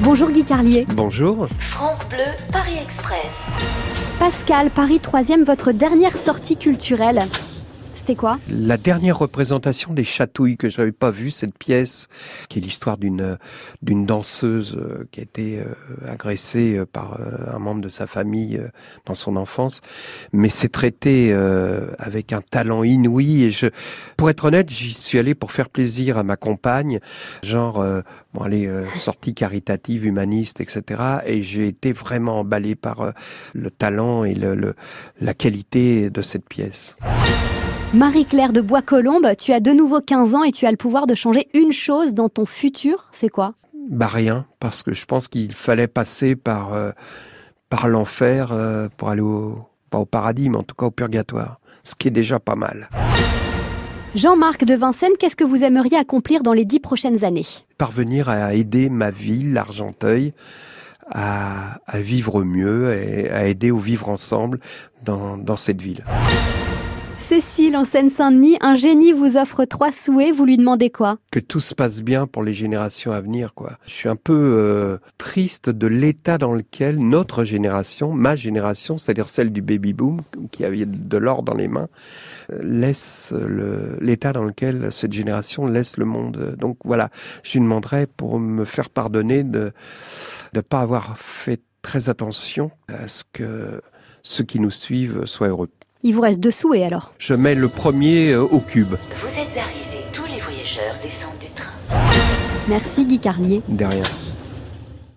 Bonjour Guy Carlier. Bonjour. France Bleu, Paris Express. Pascal, Paris 3e, votre dernière sortie culturelle. C'était quoi? La dernière représentation des Chatouilles que je n'avais pas vue, cette pièce, qui est l'histoire d'une d'une danseuse euh, qui a été euh, agressée euh, par un membre de sa famille dans son enfance, mais c'est traité avec un talent inouï. Et je, pour être honnête, j'y suis allé pour faire plaisir à ma compagne, genre bon, allez, sortie caritative, humaniste, etc. Et j'ai été vraiment emballé par le talent et le, la qualité de cette pièce. Marie-Claire de Bois-Colombes, tu as de nouveau 15 ans et tu as le pouvoir de changer une chose dans ton futur. C'est quoi? Bah rien, parce que je pense qu'il fallait passer par, euh, par l'enfer euh, pour aller au, pas au paradis, mais en tout cas au purgatoire, ce qui est déjà pas mal. Jean-Marc de Vincennes, qu'est-ce que vous aimeriez accomplir dans les dix prochaines années? Parvenir à aider ma ville, l'Argenteuil, à, à, vivre mieux et à aider au vivre ensemble dans, dans cette ville. Cécile, en Seine-Saint-Denis, un génie vous offre trois souhaits, vous lui demandez quoi? Que tout se passe bien pour les générations à venir, quoi. Je suis un peu euh, triste de l'état dans lequel notre génération, ma génération, c'est-à-dire celle du baby-boom, qui avait de l'or dans les mains, euh, laisse l'état dans lequel cette génération laisse le monde. Donc voilà, je lui demanderais pour me faire pardonner de ne pas avoir fait très attention à ce que ceux qui nous suivent soient heureux. Il vous reste deux souhaits alors. Je mets le premier euh, au cube. Vous êtes arrivés, tous les voyageurs descendent du train. Merci Guy Carlier. De rien.